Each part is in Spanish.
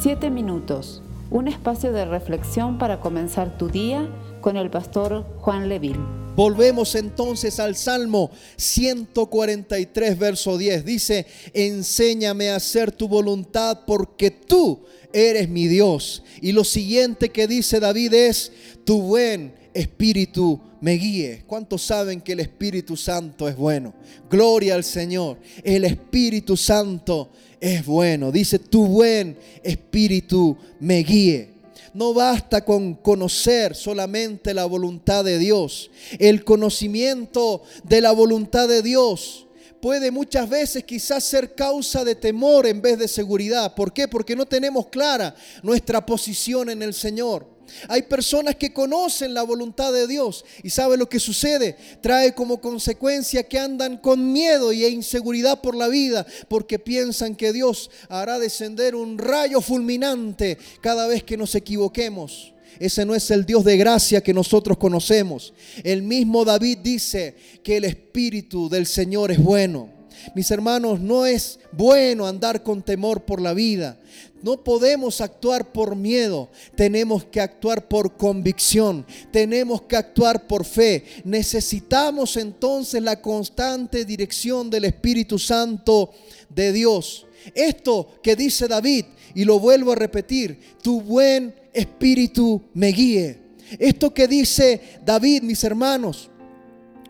Siete minutos, un espacio de reflexión para comenzar tu día con el pastor Juan Leville. Volvemos entonces al Salmo 143, verso 10. Dice, enséñame a hacer tu voluntad porque tú eres mi Dios. Y lo siguiente que dice David es, tu buen espíritu me guíe. ¿Cuántos saben que el Espíritu Santo es bueno? Gloria al Señor. El Espíritu Santo es bueno. Dice, tu buen espíritu me guíe. No basta con conocer solamente la voluntad de Dios. El conocimiento de la voluntad de Dios puede muchas veces quizás ser causa de temor en vez de seguridad. ¿Por qué? Porque no tenemos clara nuestra posición en el Señor. Hay personas que conocen la voluntad de Dios y sabe lo que sucede. Trae como consecuencia que andan con miedo y inseguridad por la vida porque piensan que Dios hará descender un rayo fulminante cada vez que nos equivoquemos. Ese no es el Dios de gracia que nosotros conocemos. El mismo David dice que el Espíritu del Señor es bueno. Mis hermanos, no es bueno andar con temor por la vida. No podemos actuar por miedo, tenemos que actuar por convicción, tenemos que actuar por fe. Necesitamos entonces la constante dirección del Espíritu Santo de Dios. Esto que dice David, y lo vuelvo a repetir, tu buen espíritu me guíe. Esto que dice David, mis hermanos,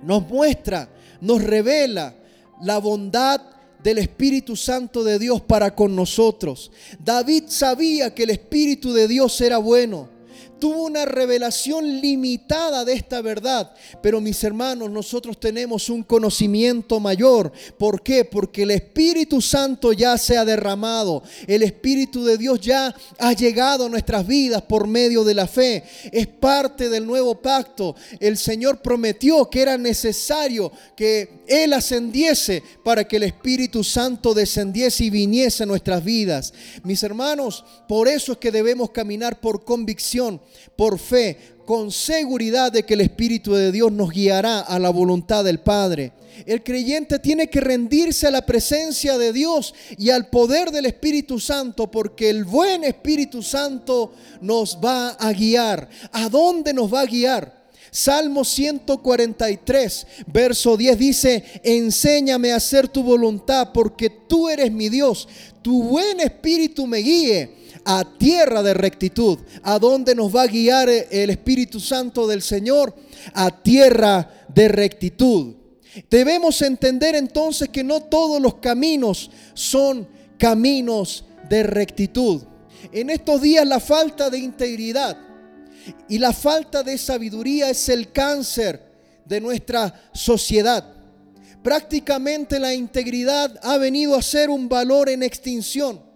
nos muestra, nos revela la bondad del Espíritu Santo de Dios para con nosotros. David sabía que el Espíritu de Dios era bueno tuvo una revelación limitada de esta verdad. Pero mis hermanos, nosotros tenemos un conocimiento mayor. ¿Por qué? Porque el Espíritu Santo ya se ha derramado. El Espíritu de Dios ya ha llegado a nuestras vidas por medio de la fe. Es parte del nuevo pacto. El Señor prometió que era necesario que Él ascendiese para que el Espíritu Santo descendiese y viniese a nuestras vidas. Mis hermanos, por eso es que debemos caminar por convicción por fe, con seguridad de que el Espíritu de Dios nos guiará a la voluntad del Padre. El creyente tiene que rendirse a la presencia de Dios y al poder del Espíritu Santo, porque el buen Espíritu Santo nos va a guiar. ¿A dónde nos va a guiar? Salmo 143, verso 10 dice, enséñame a hacer tu voluntad, porque tú eres mi Dios. Tu buen espíritu me guíe a tierra de rectitud. ¿A dónde nos va a guiar el Espíritu Santo del Señor? A tierra de rectitud. Debemos entender entonces que no todos los caminos son caminos de rectitud. En estos días la falta de integridad y la falta de sabiduría es el cáncer de nuestra sociedad. Prácticamente la integridad ha venido a ser un valor en extinción.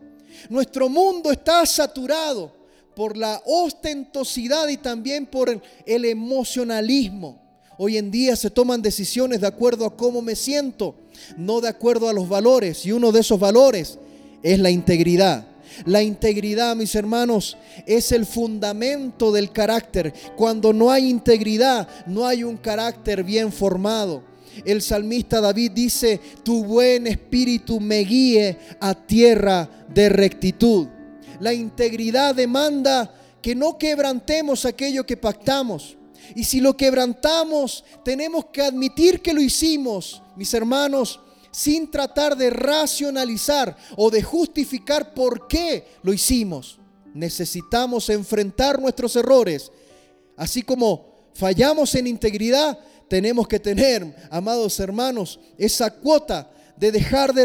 Nuestro mundo está saturado por la ostentosidad y también por el, emocionalismo. Hoy en día se toman decisiones de acuerdo a cómo me siento, no de acuerdo a los valores. Y uno de esos valores es la integridad. La integridad, mis hermanos, es el fundamento del carácter. Cuando no hay integridad, no hay un carácter bien formado. El salmista David dice, tu buen espíritu me guíe a tierra de rectitud. La integridad demanda que no quebrantemos aquello que pactamos. Y si lo quebrantamos, tenemos que admitir que lo hicimos, mis hermanos, sin tratar de racionalizar o de justificar por qué lo hicimos. Necesitamos enfrentar nuestros errores. Así como fallamos en integridad, tenemos que tener, amados hermanos, esa cuota de dejar de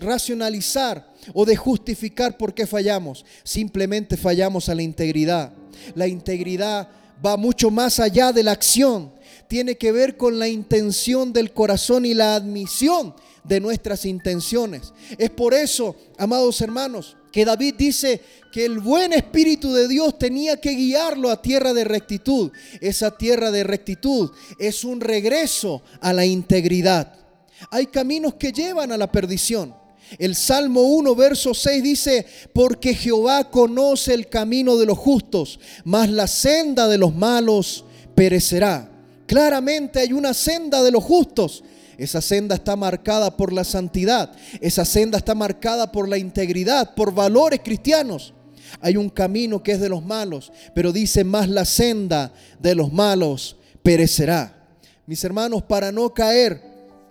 racionalizar o de justificar por qué fallamos. Simplemente fallamos a la integridad. La integridad va mucho más allá de la acción. Tiene que ver con la intención del corazón y la admisión de nuestras intenciones. Es por eso, amados hermanos, que David dice que el buen espíritu de Dios tenía que guiarlo a tierra de rectitud. Esa tierra de rectitud es un regreso a la integridad. Hay caminos que llevan a la perdición. El Salmo 1, verso 6 dice, porque Jehová conoce el camino de los justos, mas la senda de los malos perecerá. Claramente hay una senda de los justos, esa senda está marcada por la santidad. Esa senda está marcada por la integridad, por valores cristianos. Hay un camino que es de los malos, pero dice más la senda de los malos perecerá. Mis hermanos, para no caer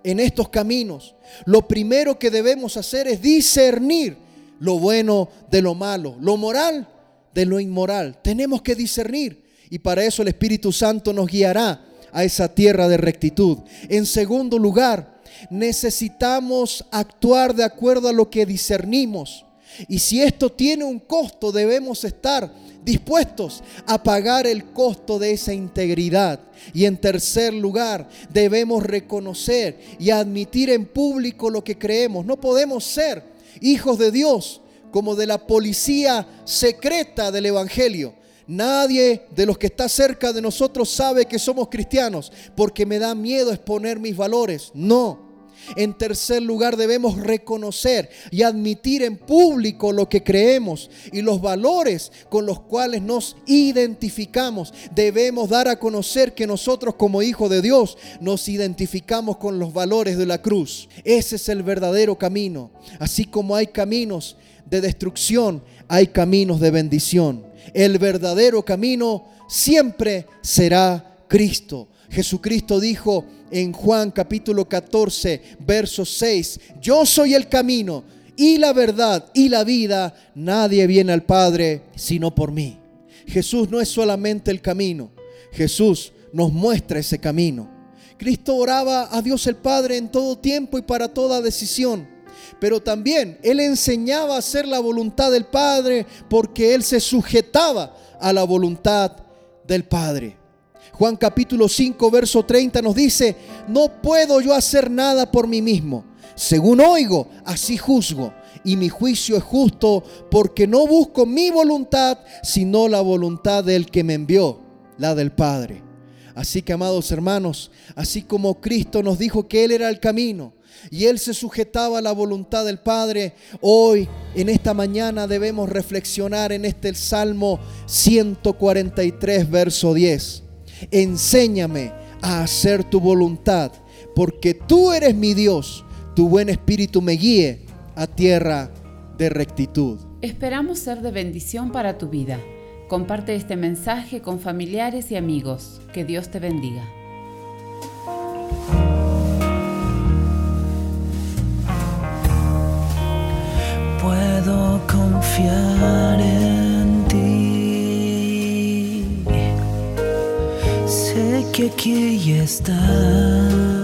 en estos caminos, lo primero que debemos hacer es discernir lo bueno de lo malo, lo moral de lo inmoral. Tenemos que discernir y para eso el Espíritu Santo nos guiará a esa tierra de rectitud. En segundo lugar, necesitamos actuar de acuerdo a lo que discernimos. Y si esto tiene un costo, debemos estar dispuestos a pagar el costo de esa integridad. Y en tercer lugar, debemos reconocer y admitir en público lo que creemos. No podemos ser hijos de Dios como de la policía secreta del Evangelio. Nadie de los que está cerca de nosotros sabe que somos cristianos porque me da miedo exponer mis valores. No. En tercer lugar, debemos reconocer y admitir en público lo que creemos y los valores con los cuales nos identificamos. Debemos dar a conocer que nosotros como hijos de Dios nos identificamos con los valores de la cruz. Ese es el verdadero camino. Así como hay caminos de destrucción, hay caminos de bendición. El verdadero camino siempre será Cristo. Jesucristo dijo en Juan capítulo 14, verso 6, yo soy el camino y la verdad y la vida, nadie viene al Padre sino por mí. Jesús no es solamente el camino, Jesús nos muestra ese camino. Cristo oraba a Dios el Padre en todo tiempo y para toda decisión pero también Él enseñaba a hacer la voluntad del Padre porque Él se sujetaba a la voluntad del Padre. Juan capítulo 5, verso 30 nos dice, no puedo yo hacer nada por mí mismo. Según oigo, así juzgo. Y mi juicio es justo porque no busco mi voluntad, sino la voluntad del que me envió, la del Padre. Así que, amados hermanos, así como Cristo nos dijo que Él era el camino, y él se sujetaba a la voluntad del Padre. Hoy, en esta mañana, debemos reflexionar en este Salmo 143, verso 10. Enséñame a hacer tu voluntad, porque tú eres mi Dios. Tu buen espíritu me guíe a tierra de rectitud. Esperamos ser de bendición para tu vida. Comparte este mensaje con familiares y amigos. Que Dios te bendiga. puedo confiar en que aquí estás.